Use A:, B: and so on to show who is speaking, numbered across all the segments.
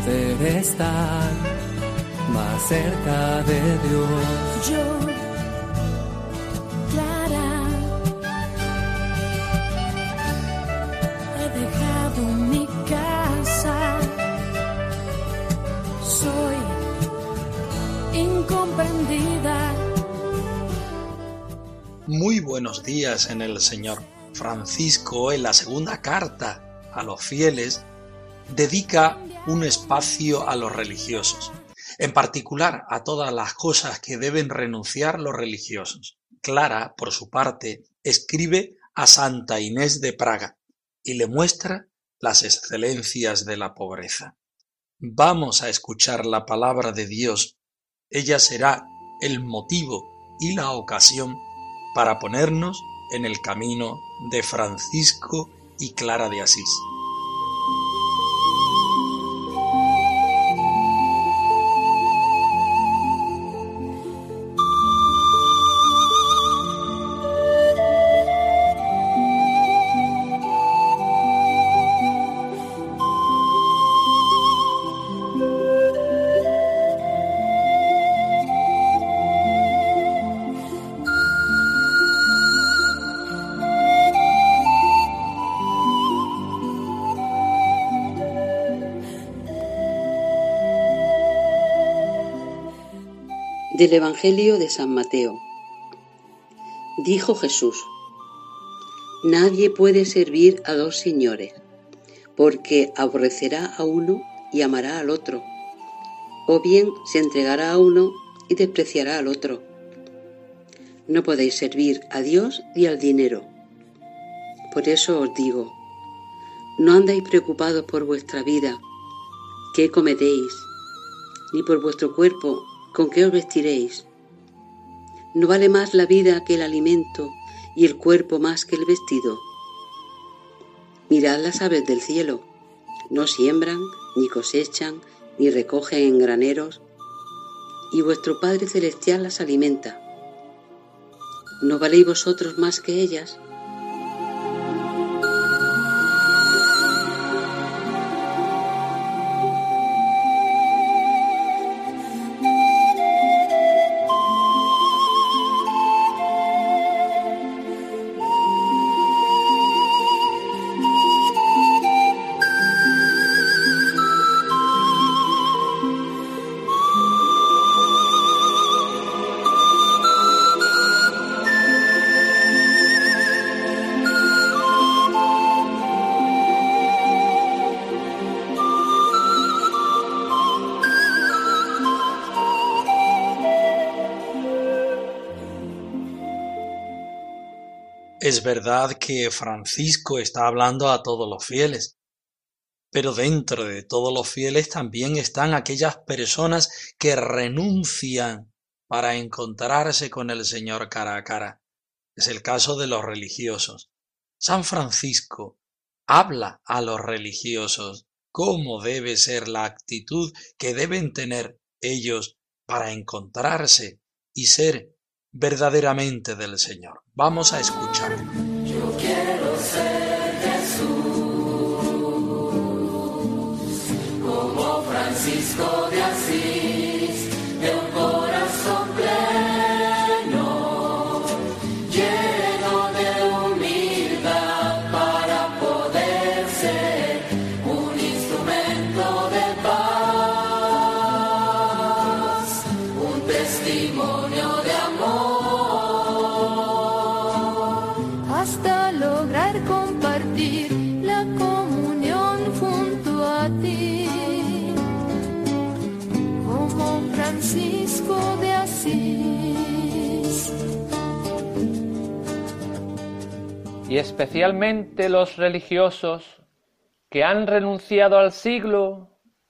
A: poder estar más cerca de Dios.
B: Yo, Clara, he dejado mi casa. Soy incomprendida.
C: Muy buenos días en el Señor. Francisco, en la segunda carta a los fieles, dedica un espacio a los religiosos, en particular a todas las cosas que deben renunciar los religiosos. Clara, por su parte, escribe a Santa Inés de Praga y le muestra las excelencias de la pobreza. Vamos a escuchar la palabra de Dios. Ella será el motivo y la ocasión para ponernos en el camino de Francisco y Clara de Asís.
D: Del Evangelio de San Mateo. Dijo Jesús, Nadie puede servir a dos señores, porque aborrecerá a uno y amará al otro, o bien se entregará a uno y despreciará al otro. No podéis servir a Dios y al dinero. Por eso os digo, no andáis preocupados por vuestra vida, qué comeréis, ni por vuestro cuerpo, ¿Con qué os vestiréis? ¿No vale más la vida que el alimento y el cuerpo más que el vestido? Mirad las aves del cielo, no siembran, ni cosechan, ni recogen en graneros, y vuestro Padre Celestial las alimenta. ¿No valéis vosotros más que ellas?
C: Verdad que Francisco está hablando a todos los fieles, pero dentro de todos los fieles también están aquellas personas que renuncian para encontrarse con el Señor cara a cara. Es el caso de los religiosos. San Francisco habla a los religiosos cómo debe ser la actitud que deben tener ellos para encontrarse y ser verdaderamente del Señor. Vamos a escuchar.
A: Yo quiero ser Jesús, como Francisco de Asís,
E: y especialmente los religiosos que han renunciado al siglo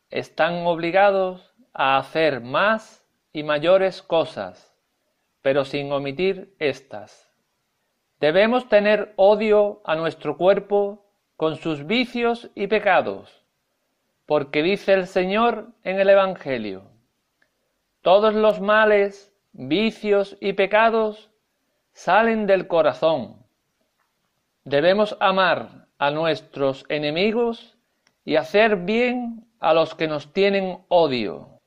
E: están obligados a hacer más y mayores cosas, pero sin omitir estas. Debemos tener odio a nuestro cuerpo con sus vicios y pecados, porque dice el Señor en el Evangelio, todos los males, vicios y pecados salen del corazón. Debemos amar a nuestros enemigos y hacer bien a los que nos tienen odio.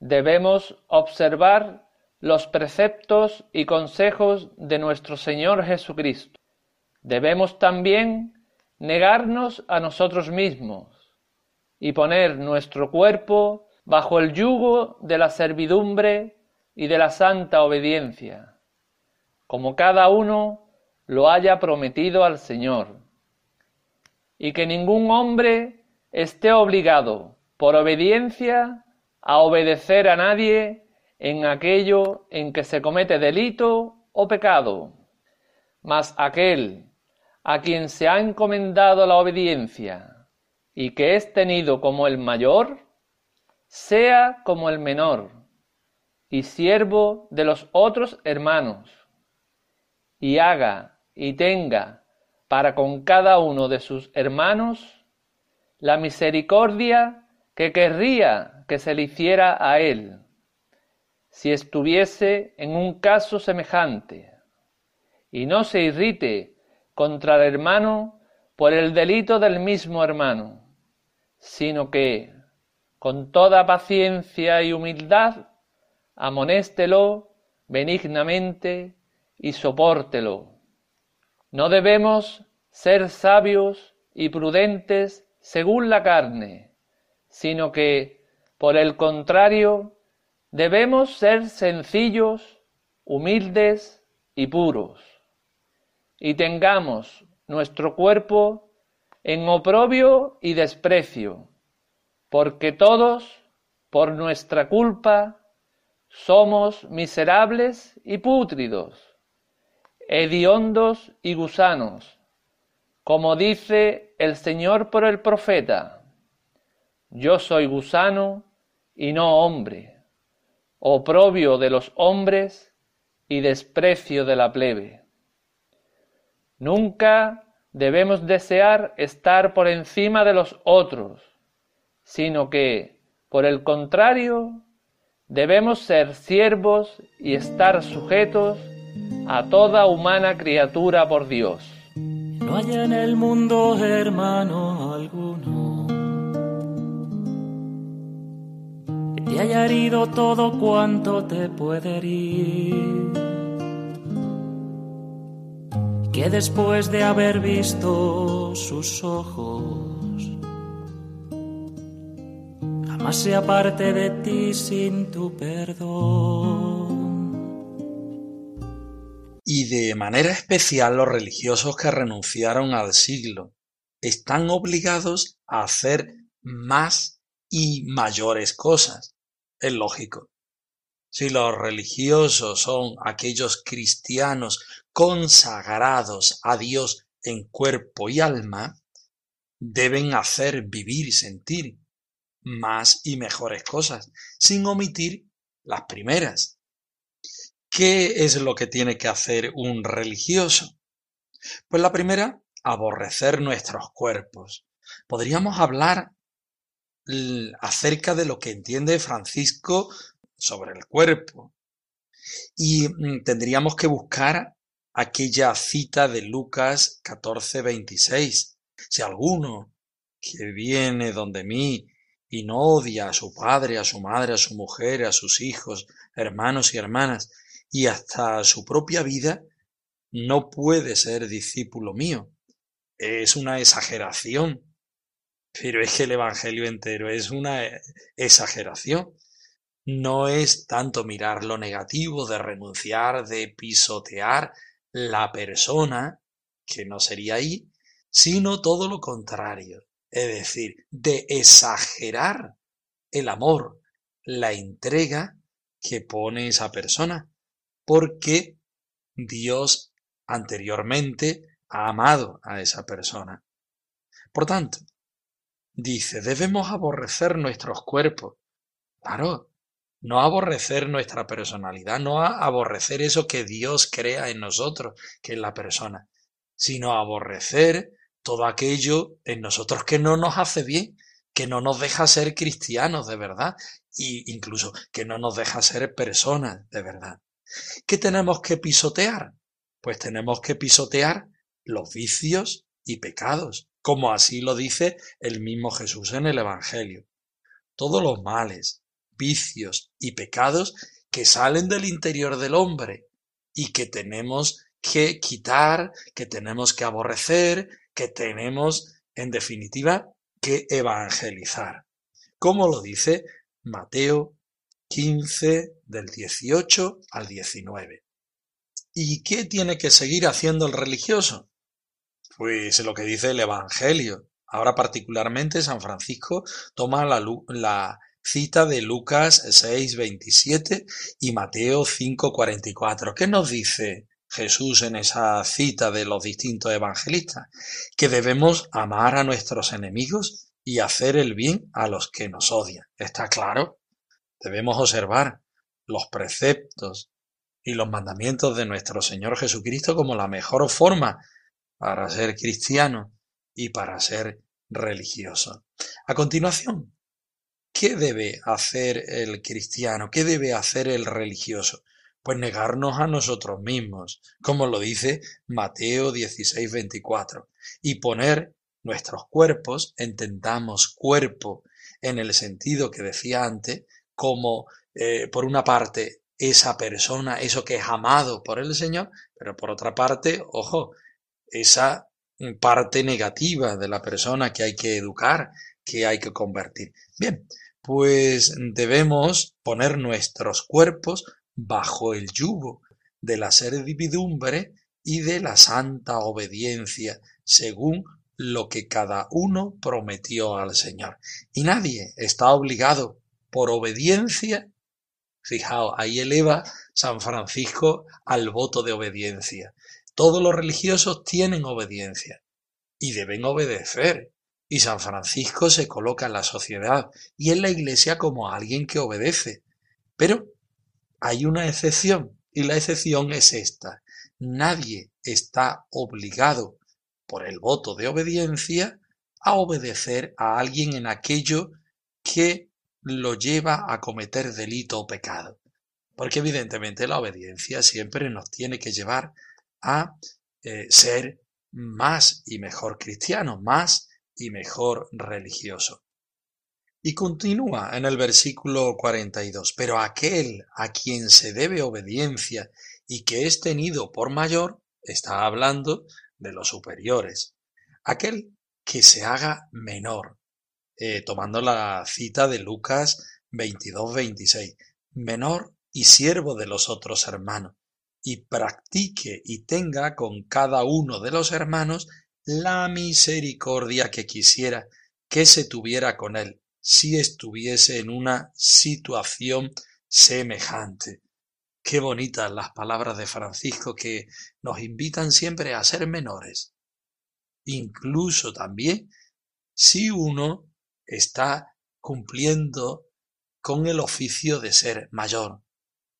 E: Debemos observar los preceptos y consejos de nuestro Señor Jesucristo. Debemos también negarnos a nosotros mismos y poner nuestro cuerpo bajo el yugo de la servidumbre y de la santa obediencia, como cada uno lo haya prometido al Señor, y que ningún hombre esté obligado por obediencia a obedecer a nadie en aquello en que se comete delito o pecado, mas aquel a quien se ha encomendado la obediencia y que es tenido como el mayor, sea como el menor y siervo de los otros hermanos, y haga y tenga para con cada uno de sus hermanos la misericordia que querría que se le hiciera a él si estuviese en un caso semejante, y no se irrite contra el hermano por el delito del mismo hermano, sino que, con toda paciencia y humildad, amonéstelo benignamente y sopórtelo. No debemos ser sabios y prudentes según la carne, sino que, por el contrario, Debemos ser sencillos, humildes y puros, y tengamos nuestro cuerpo en oprobio y desprecio, porque todos, por nuestra culpa, somos miserables y pútridos, hediondos y gusanos, como dice el Señor por el profeta, yo soy gusano y no hombre oprobio de los hombres y desprecio de la plebe. Nunca debemos desear estar por encima de los otros, sino que, por el contrario, debemos ser siervos y estar sujetos a toda humana criatura por Dios.
F: No hay en el mundo hermano alguno te haya herido todo cuanto te puede herir. Que después de haber visto sus ojos, jamás se aparte de ti sin tu perdón.
C: Y de manera especial los religiosos que renunciaron al siglo están obligados a hacer más y mayores cosas es lógico. Si los religiosos son aquellos cristianos consagrados a Dios en cuerpo y alma, deben hacer vivir y sentir más y mejores cosas, sin omitir las primeras. ¿Qué es lo que tiene que hacer un religioso? Pues la primera, aborrecer nuestros cuerpos. Podríamos hablar acerca de lo que entiende Francisco sobre el cuerpo. Y mm, tendríamos que buscar aquella cita de Lucas 14, 26. Si alguno que viene donde mí y no odia a su padre, a su madre, a su mujer, a sus hijos, hermanos y hermanas, y hasta su propia vida, no puede ser discípulo mío. Es una exageración pero es que el Evangelio entero es una exageración. No es tanto mirar lo negativo de renunciar, de pisotear la persona, que no sería ahí, sino todo lo contrario, es decir, de exagerar el amor, la entrega que pone esa persona, porque Dios anteriormente ha amado a esa persona. Por tanto, dice, debemos aborrecer nuestros cuerpos. Claro, no aborrecer nuestra personalidad, no aborrecer eso que Dios crea en nosotros, que es la persona, sino aborrecer todo aquello en nosotros que no nos hace bien, que no nos deja ser cristianos de verdad, e incluso que no nos deja ser personas de verdad. ¿Qué tenemos que pisotear? Pues tenemos que pisotear los vicios y pecados, como así lo dice el mismo Jesús en el Evangelio. Todos los males, vicios y pecados que salen del interior del hombre y que tenemos que quitar, que tenemos que aborrecer, que tenemos, en definitiva, que evangelizar. Como lo dice Mateo 15 del 18 al 19. ¿Y qué tiene que seguir haciendo el religioso? Pues lo que dice el Evangelio. Ahora particularmente San Francisco toma la, cita de Lucas 6, 27 y Mateo 5, 44. ¿Qué nos dice Jesús en esa cita de los distintos evangelistas? Que debemos amar a nuestros enemigos y hacer el bien a los que nos odian. ¿Está claro? Debemos observar los preceptos y los mandamientos de nuestro Señor Jesucristo como la mejor forma para ser cristiano y para ser religioso. A continuación, ¿qué debe hacer el cristiano? ¿Qué debe hacer el religioso? Pues negarnos a nosotros mismos, como lo dice Mateo 16, 24, y poner nuestros cuerpos, entendamos cuerpo en el sentido que decía antes, como eh, por una parte esa persona, eso que es amado por el Señor, pero por otra parte, ojo, esa parte negativa de la persona que hay que educar, que hay que convertir. Bien, pues debemos poner nuestros cuerpos bajo el yugo de la servidumbre y de la santa obediencia, según lo que cada uno prometió al Señor. Y nadie está obligado por obediencia, fijaos, ahí eleva San Francisco al voto de obediencia. Todos los religiosos tienen obediencia y deben obedecer. Y San Francisco se coloca en la sociedad y en la iglesia como alguien que obedece. Pero hay una excepción y la excepción es esta. Nadie está obligado por el voto de obediencia a obedecer a alguien en aquello que lo lleva a cometer delito o pecado. Porque evidentemente la obediencia siempre nos tiene que llevar a eh, ser más y mejor cristiano, más y mejor religioso. Y continúa en el versículo 42, pero aquel a quien se debe obediencia y que es tenido por mayor, está hablando de los superiores, aquel que se haga menor, eh, tomando la cita de Lucas 22-26, menor y siervo de los otros hermanos, y practique y tenga con cada uno de los hermanos la misericordia que quisiera que se tuviera con él, si estuviese en una situación semejante. Qué bonitas las palabras de Francisco que nos invitan siempre a ser menores. Incluso también si uno está cumpliendo con el oficio de ser mayor,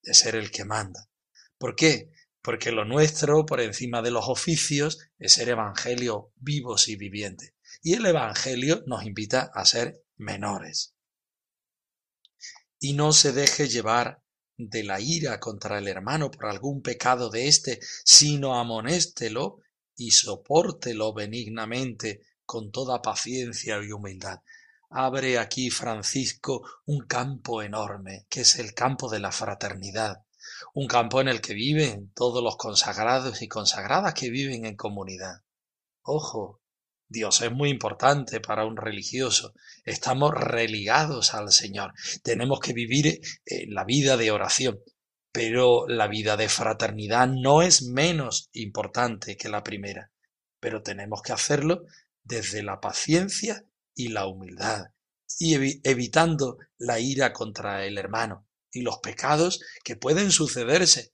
C: de ser el que manda. ¿Por qué? Porque lo nuestro, por encima de los oficios, es ser evangelio vivos y vivientes. Y el evangelio nos invita a ser menores. Y no se deje llevar de la ira contra el hermano por algún pecado de éste, sino amonéstelo y sopórtelo benignamente con toda paciencia y humildad abre aquí Francisco un campo enorme, que es el campo de la fraternidad, un campo en el que viven todos los consagrados y consagradas que viven en comunidad. Ojo, Dios es muy importante para un religioso. Estamos religados al Señor. Tenemos que vivir en la vida de oración. Pero la vida de fraternidad no es menos importante que la primera. Pero tenemos que hacerlo desde la paciencia y la humildad, y evitando la ira contra el hermano y los pecados que pueden sucederse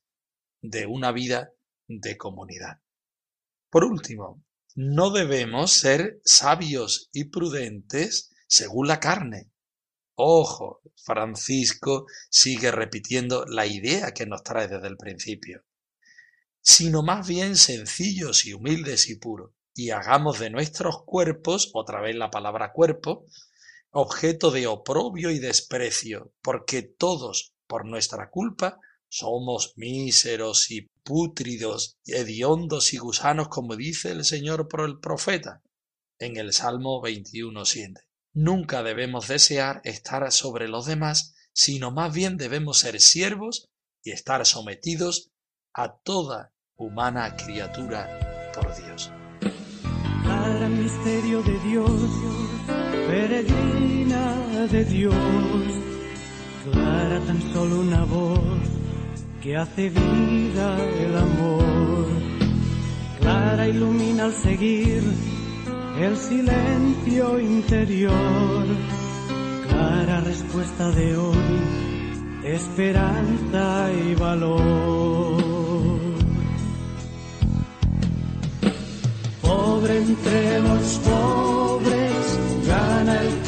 C: de una vida de comunidad. Por último, no debemos ser sabios y prudentes según la carne. Ojo, Francisco sigue repitiendo la idea que nos trae desde el principio, sino más bien sencillos y humildes y puros, y hagamos de nuestros cuerpos, otra vez la palabra cuerpo, objeto de oprobio y desprecio, porque todos, por nuestra culpa, somos míseros y pútridos, hediondos y gusanos, como dice el Señor por el profeta en el Salmo 21.7. Nunca debemos desear estar sobre los demás, sino más bien debemos ser siervos y estar sometidos a toda humana criatura por Dios.
F: Misterio de Dios, peregrina de Dios, clara tan solo una voz que hace vida el amor, clara ilumina al seguir el silencio interior, clara respuesta de hoy, esperanza y valor. Entre los pobres, gana el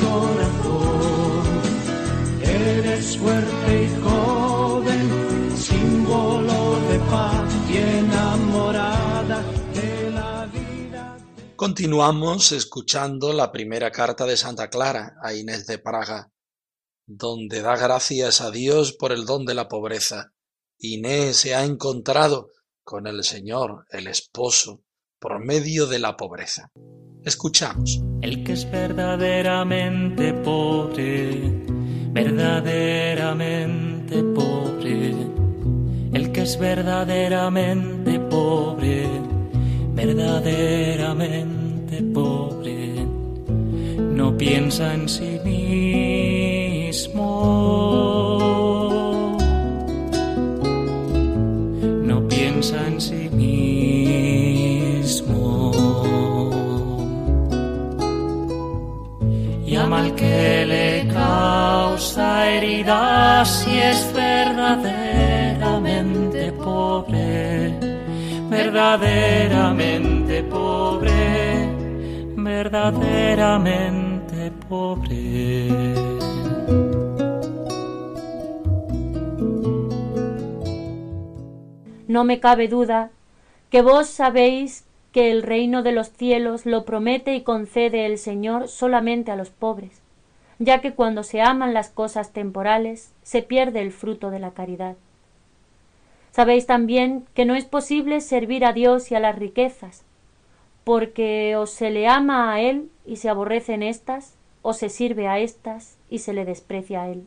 F: fuerte y joven, símbolo de paz y enamorada de la vida.
C: Continuamos escuchando la primera carta de Santa Clara a Inés de Praga, donde da gracias a Dios por el don de la pobreza. Inés se ha encontrado con el Señor, el esposo, por medio de la pobreza. Escuchamos.
F: El que es verdaderamente pobre, verdaderamente pobre. El que es verdaderamente pobre, verdaderamente pobre. No piensa en sí mismo. Que le causa heridas si es verdaderamente pobre, verdaderamente pobre, verdaderamente pobre.
G: No me cabe duda que vos sabéis que el reino de los cielos lo promete y concede el Señor solamente a los pobres, ya que cuando se aman las cosas temporales se pierde el fruto de la caridad. Sabéis también que no es posible servir a Dios y a las riquezas, porque o se le ama a Él y se aborrecen éstas, o se sirve a éstas y se le desprecia a Él.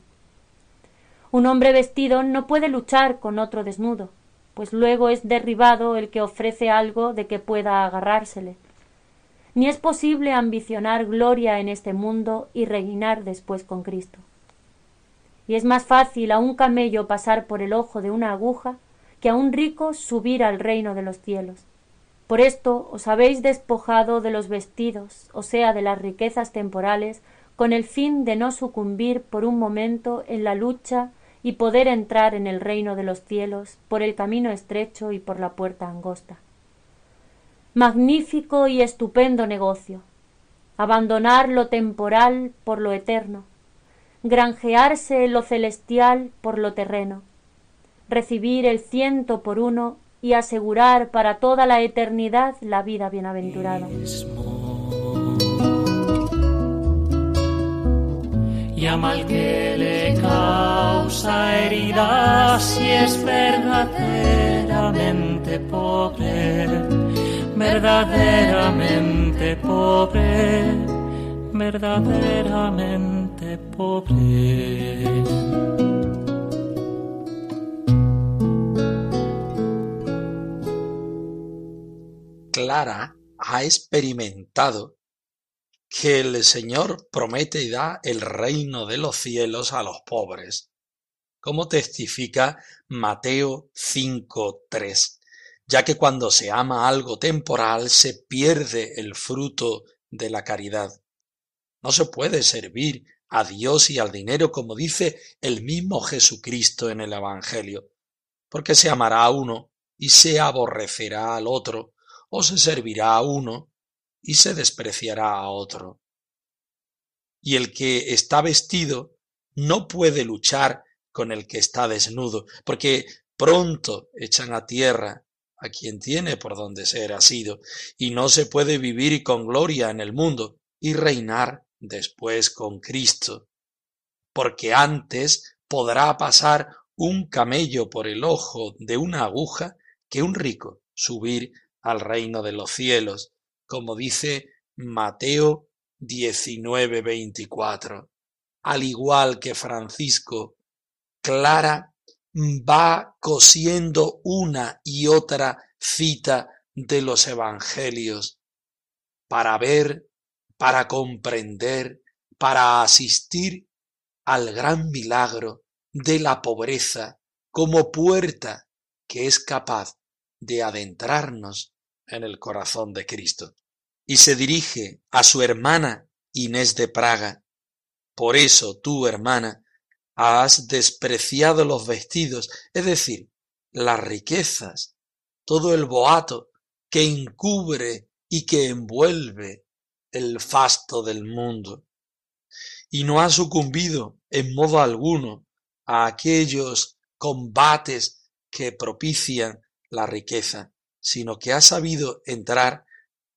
G: Un hombre vestido no puede luchar con otro desnudo, pues luego es derribado el que ofrece algo de que pueda agarrársele. Ni es posible ambicionar gloria en este mundo y reinar después con Cristo. Y es más fácil a un camello pasar por el ojo de una aguja que a un rico subir al reino de los cielos. Por esto os habéis despojado de los vestidos, o sea, de las riquezas temporales, con el fin de no sucumbir por un momento en la lucha y poder entrar en el reino de los cielos por el camino estrecho y por la puerta angosta. Magnífico y estupendo negocio. Abandonar lo temporal por lo eterno, granjearse lo celestial por lo terreno, recibir el ciento por uno y asegurar para toda la eternidad la vida bienaventurada.
F: Verdaderamente pobre, verdaderamente pobre.
C: Clara ha experimentado que el Señor promete y da el reino de los cielos a los pobres, como testifica Mateo 5.3, ya que cuando se ama algo temporal se pierde el fruto de la caridad. No se puede servir a Dios y al dinero como dice el mismo Jesucristo en el Evangelio, porque se amará a uno y se aborrecerá al otro, o se servirá a uno y se despreciará a otro. Y el que está vestido no puede luchar con el que está desnudo, porque pronto echan a tierra a quien tiene por donde ser asido, y no se puede vivir con gloria en el mundo y reinar después con Cristo, porque antes podrá pasar un camello por el ojo de una aguja que un rico subir al reino de los cielos, como dice Mateo 19:24. Al igual que Francisco, Clara va cosiendo una y otra cita de los evangelios para ver, para comprender, para asistir al gran milagro de la pobreza como puerta que es capaz de adentrarnos en el corazón de Cristo. Y se dirige a su hermana Inés de Praga. Por eso tú, hermana, has despreciado los vestidos, es decir, las riquezas, todo el boato que encubre y que envuelve el fasto del mundo. Y no has sucumbido en modo alguno a aquellos combates que propician la riqueza, sino que has sabido entrar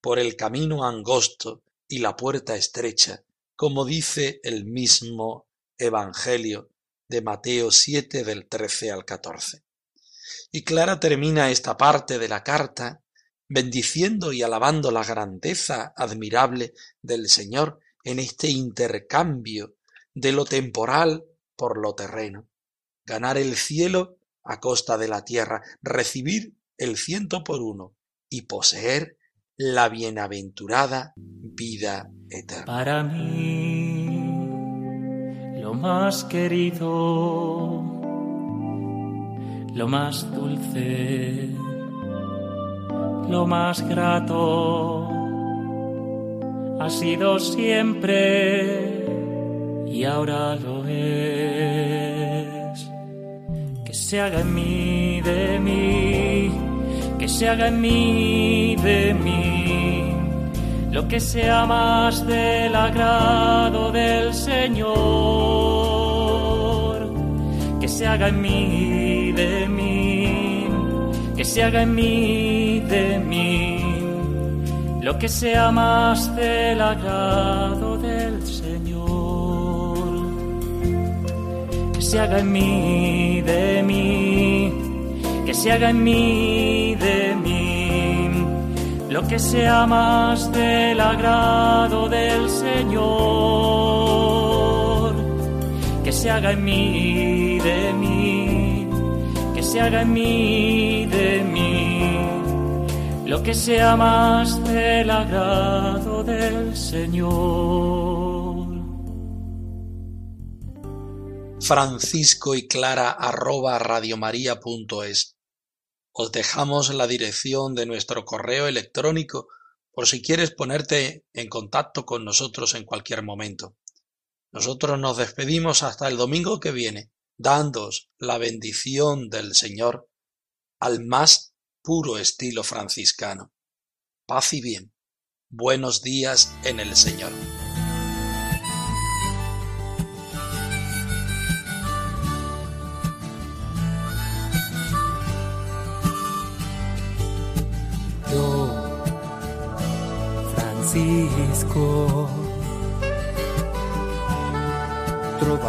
C: por el camino angosto y la puerta estrecha, como dice el mismo Evangelio de Mateo 7 del 13 al 14. Y Clara termina esta parte de la carta bendiciendo y alabando la grandeza admirable del Señor en este intercambio de lo temporal por lo terreno, ganar el cielo a costa de la tierra, recibir el ciento por uno y poseer la bienaventurada vida eterna.
F: Para mí, lo más querido, lo más dulce, lo más grato, ha sido siempre y ahora lo es. Que se haga en mí de mí, que se haga en mí de mí, lo que sea más del agrado del Señor. Que se haga en mí de mí, que se haga en mí de mí, lo que sea más del agrado del Señor. Que se haga en mí de mí, que se haga en mí de mí, lo que sea más del agrado del Señor. Que se haga en mí de mí, que se haga en mí de mí, lo que sea más del agrado del Señor.
C: francisco y clara arroba radiomaria.es. Os dejamos la dirección de nuestro correo electrónico por si quieres ponerte en contacto con nosotros en cualquier momento. Nosotros nos despedimos hasta el domingo que viene, dándos la bendición del Señor al más puro estilo franciscano. Paz y bien. Buenos días en el Señor.